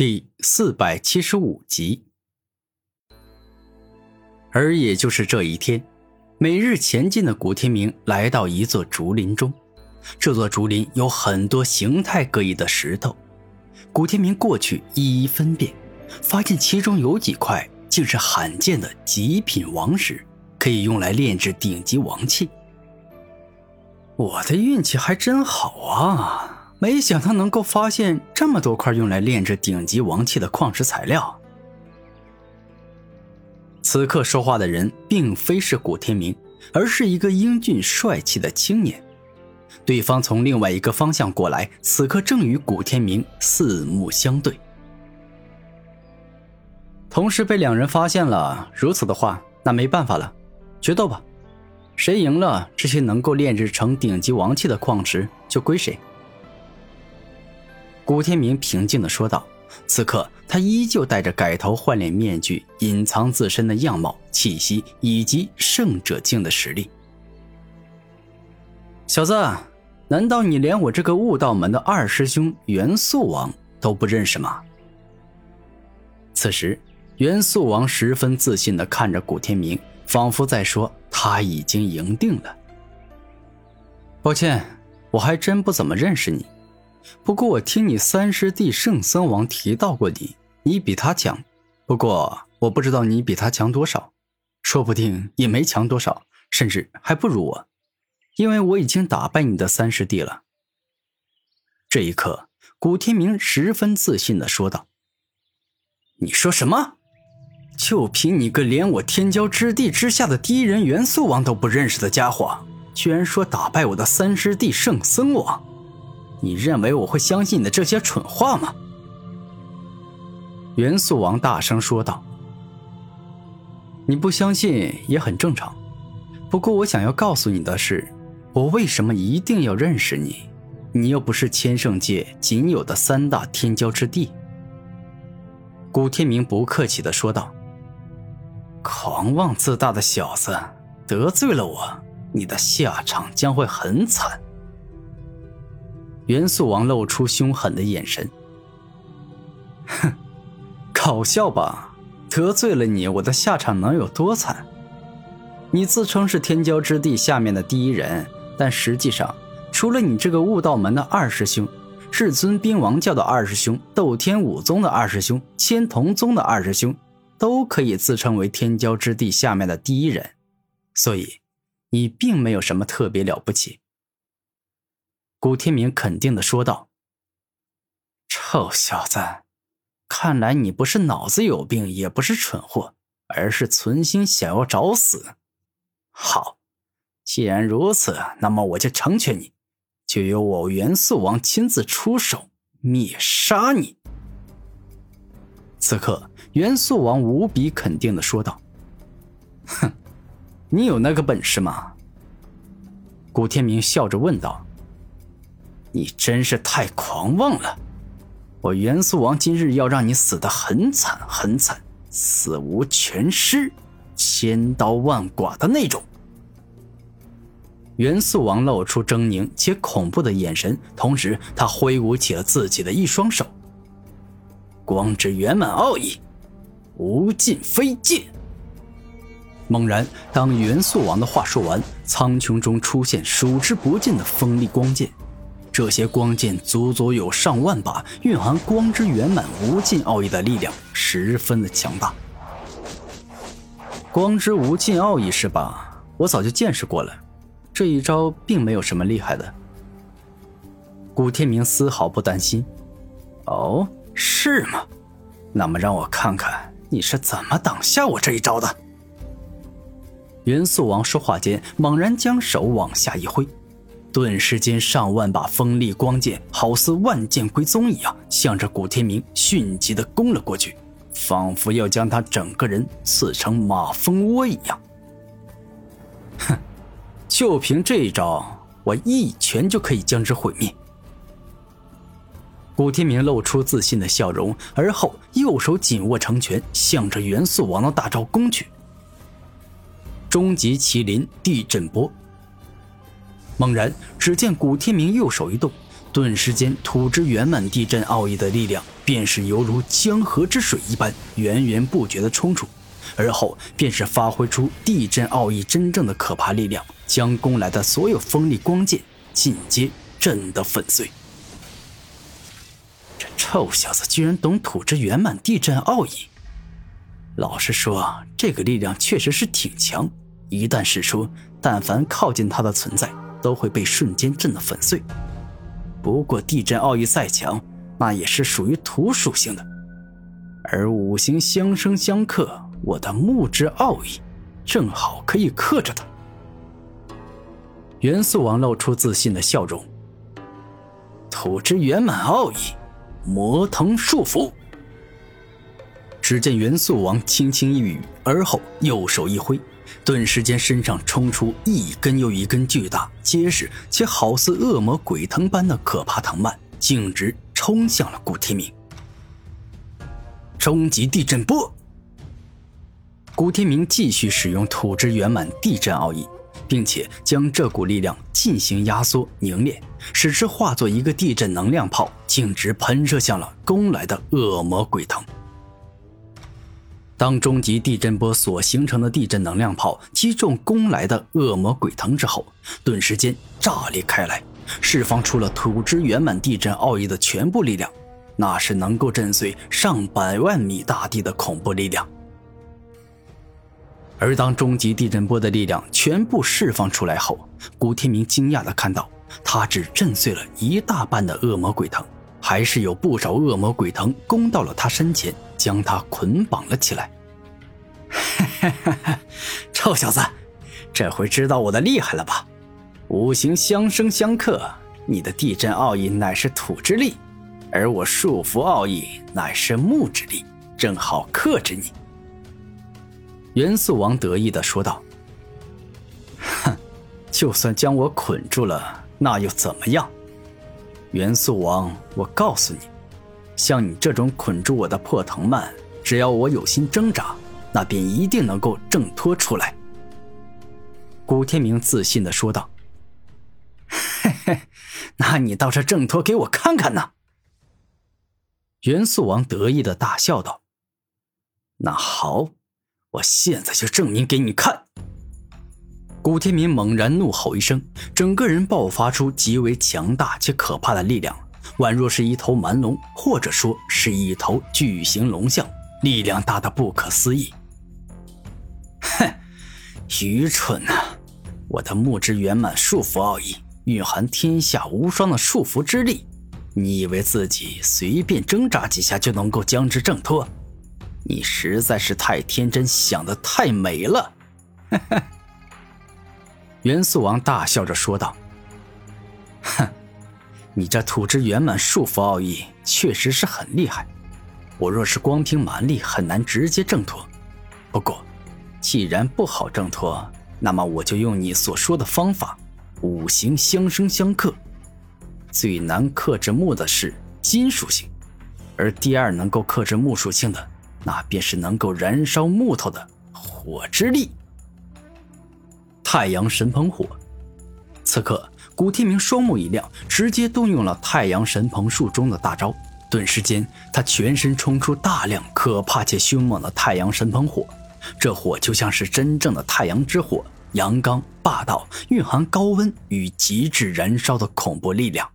第四百七十五集。而也就是这一天，每日前进的古天明来到一座竹林中。这座竹林有很多形态各异的石头，古天明过去一一分辨，发现其中有几块竟是罕见的极品王石，可以用来炼制顶级王器。我的运气还真好啊！没想到能够发现这么多块用来炼制顶级王器的矿石材料。此刻说话的人并非是古天明，而是一个英俊帅气的青年。对方从另外一个方向过来，此刻正与古天明四目相对。同时被两人发现了，如此的话，那没办法了，决斗吧！谁赢了，这些能够炼制成顶级王器的矿石就归谁。古天明平静的说道：“此刻，他依旧戴着改头换脸面具，隐藏自身的样貌、气息以及圣者境的实力。小子，难道你连我这个悟道门的二师兄元素王都不认识吗？”此时，元素王十分自信的看着古天明，仿佛在说他已经赢定了。抱歉，我还真不怎么认识你。不过我听你三师弟圣僧王提到过你，你比他强。不过我不知道你比他强多少，说不定也没强多少，甚至还不如我，因为我已经打败你的三师弟了。这一刻，古天明十分自信的说道：“你说什么？就凭你个连我天骄之地之下的第一人元素王都不认识的家伙，居然说打败我的三师弟圣僧王？”你认为我会相信你的这些蠢话吗？元素王大声说道：“你不相信也很正常，不过我想要告诉你的是，我为什么一定要认识你？你又不是千圣界仅有的三大天骄之地。”古天明不客气的说道：“狂妄自大的小子，得罪了我，你的下场将会很惨。”元素王露出凶狠的眼神，哼，搞笑吧？得罪了你，我的下场能有多惨？你自称是天骄之地下面的第一人，但实际上，除了你这个悟道门的二师兄，至尊兵王教的二师兄，斗天武宗的二师兄，千童宗的二师兄，都可以自称为天骄之地下面的第一人，所以，你并没有什么特别了不起。古天明肯定的说道：“臭小子，看来你不是脑子有病，也不是蠢货，而是存心想要找死。好，既然如此，那么我就成全你，就由我元素王亲自出手灭杀你。”此刻，元素王无比肯定的说道：“哼，你有那个本事吗？”古天明笑着问道。你真是太狂妄了！我元素王今日要让你死得很惨很惨，死无全尸，千刀万剐的那种。元素王露出狰狞且恐怖的眼神，同时他挥舞起了自己的一双手，光之圆满奥义，无尽飞剑。猛然，当元素王的话说完，苍穹中出现数之不尽的锋利光剑。这些光剑足足有上万把，蕴含光之圆满无尽奥义的力量，十分的强大。光之无尽奥义是吧？我早就见识过了，这一招并没有什么厉害的。古天明丝毫不担心。哦，是吗？那么让我看看你是怎么挡下我这一招的。元素王说话间，猛然将手往下一挥。顿时间，上万把锋利光剑好似万剑归宗一样，向着古天明迅疾的攻了过去，仿佛要将他整个人刺成马蜂窝一样。哼，就凭这一招，我一拳就可以将之毁灭。古天明露出自信的笑容，而后右手紧握成拳，向着元素王的大招攻去。终极麒麟地震波。猛然，只见古天明右手一动，顿时间，土之圆满地震奥义的力量便是犹如江河之水一般源源不绝的冲出，而后便是发挥出地震奥义真正的可怕力量，将攻来的所有锋利光剑尽皆震得粉碎。这臭小子居然懂土之圆满地震奥义！老实说，这个力量确实是挺强，一旦使出，但凡靠近他的存在，都会被瞬间震得粉碎。不过地震奥义再强，那也是属于土属性的，而五行相生相克，我的木之奥义正好可以克着它。元素王露出自信的笑容。土之圆满奥义，魔藤束缚。只见元素王轻轻一语，而后右手一挥。顿时间，身上冲出一根又一根巨大、结实且好似恶魔鬼藤般的可怕藤蔓，径直冲向了古天明。终极地震波！古天明继续使用土之圆满地震奥义，并且将这股力量进行压缩凝练，使之化作一个地震能量炮，径直喷射向了攻来的恶魔鬼藤。当终极地震波所形成的地震能量炮击中攻来的恶魔鬼藤之后，顿时间炸裂开来，释放出了土之圆满地震奥义的全部力量，那是能够震碎上百万米大地的恐怖力量。而当终极地震波的力量全部释放出来后，古天明惊讶地看到，他只震碎了一大半的恶魔鬼藤，还是有不少恶魔鬼藤攻到了他身前。将他捆绑了起来。臭小子，这回知道我的厉害了吧？五行相生相克，你的地震奥义乃是土之力，而我束缚奥义乃是木之力，正好克制你。元素王得意的说道：“哼，就算将我捆住了，那又怎么样？元素王，我告诉你。”像你这种捆住我的破藤蔓，只要我有心挣扎，那便一定能够挣脱出来。”古天明自信的说道。“嘿嘿，那你倒是挣脱给我看看呢！”元素王得意的大笑道。“那好，我现在就证明给你看！”古天明猛然怒吼一声，整个人爆发出极为强大且可怕的力量。宛若是一头蛮龙，或者说是一头巨型龙象，力量大的不可思议。哼，愚蠢呐！我的木之圆满束缚奥义蕴含天下无双的束缚之力，你以为自己随便挣扎几下就能够将之挣脱？你实在是太天真，想的太美了！哈哈。元素王大笑着说道：“哼。”你这土之圆满束缚奥义确实是很厉害，我若是光凭蛮力很难直接挣脱。不过，既然不好挣脱，那么我就用你所说的方法，五行相生相克。最难克制木的是金属性，而第二能够克制木属性的，那便是能够燃烧木头的火之力——太阳神鹏火。此刻。古天明双目一亮，直接动用了太阳神鹏术中的大招。顿时间，他全身冲出大量可怕且凶猛的太阳神鹏火。这火就像是真正的太阳之火，阳刚霸道，蕴含高温与极致燃烧的恐怖力量。